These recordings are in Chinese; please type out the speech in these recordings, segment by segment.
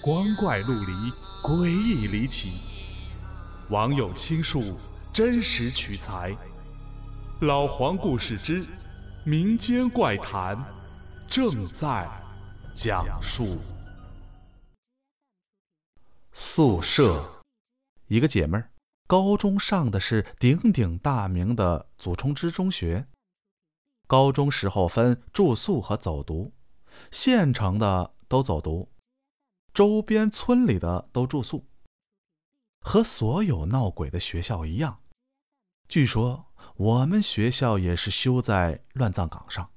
光怪陆离，诡异离奇。网友倾述，真实取材。老黄故事之民间怪谈正在讲述。宿舍，一个姐妹儿，高中上的是鼎鼎大名的祖冲之中学。高中时候分住宿和走读，县城的都走读。周边村里的都住宿，和所有闹鬼的学校一样。据说我们学校也是修在乱葬岗上，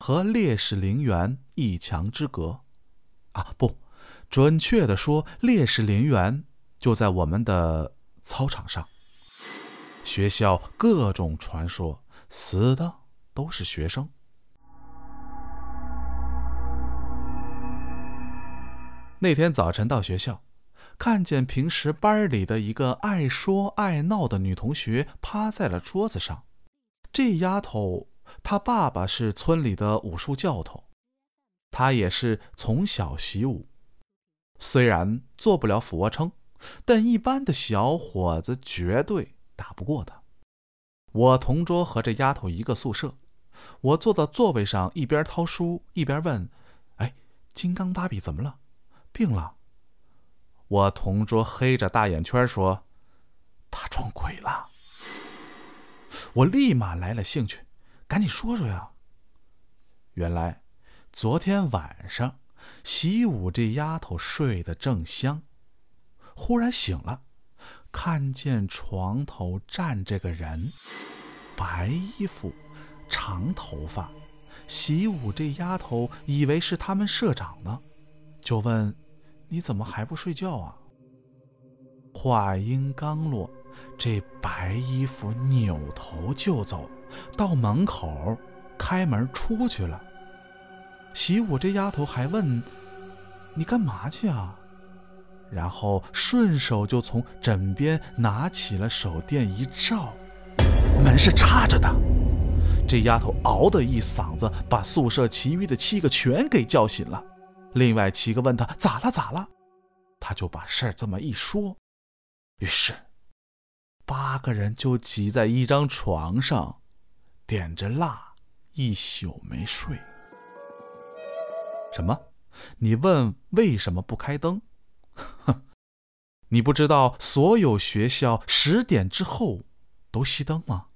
和烈士陵园一墙之隔。啊，不，准确的说，烈士陵园就在我们的操场上。学校各种传说，死的都是学生。那天早晨到学校，看见平时班里的一个爱说爱闹的女同学趴在了桌子上。这丫头，她爸爸是村里的武术教头，她也是从小习武。虽然做不了俯卧撑，但一般的小伙子绝对打不过她。我同桌和这丫头一个宿舍，我坐到座位上，一边掏书一边问：“哎，金刚芭比怎么了？”病了。我同桌黑着大眼圈说：“他撞鬼了。”我立马来了兴趣，赶紧说说呀。原来，昨天晚上习武这丫头睡得正香，忽然醒了，看见床头站着个人，白衣服，长头发。习武这丫头以为是他们社长呢，就问。你怎么还不睡觉啊？话音刚落，这白衣服扭头就走，到门口开门出去了。习武这丫头还问：“你干嘛去啊？”然后顺手就从枕边拿起了手电一照，门是插着的。这丫头嗷的一嗓子，把宿舍其余的七个全给叫醒了。另外七个问他咋了咋了，他就把事儿这么一说，于是八个人就挤在一张床上，点着蜡，一宿没睡。什么？你问为什么不开灯？哼，你不知道所有学校十点之后都熄灯吗？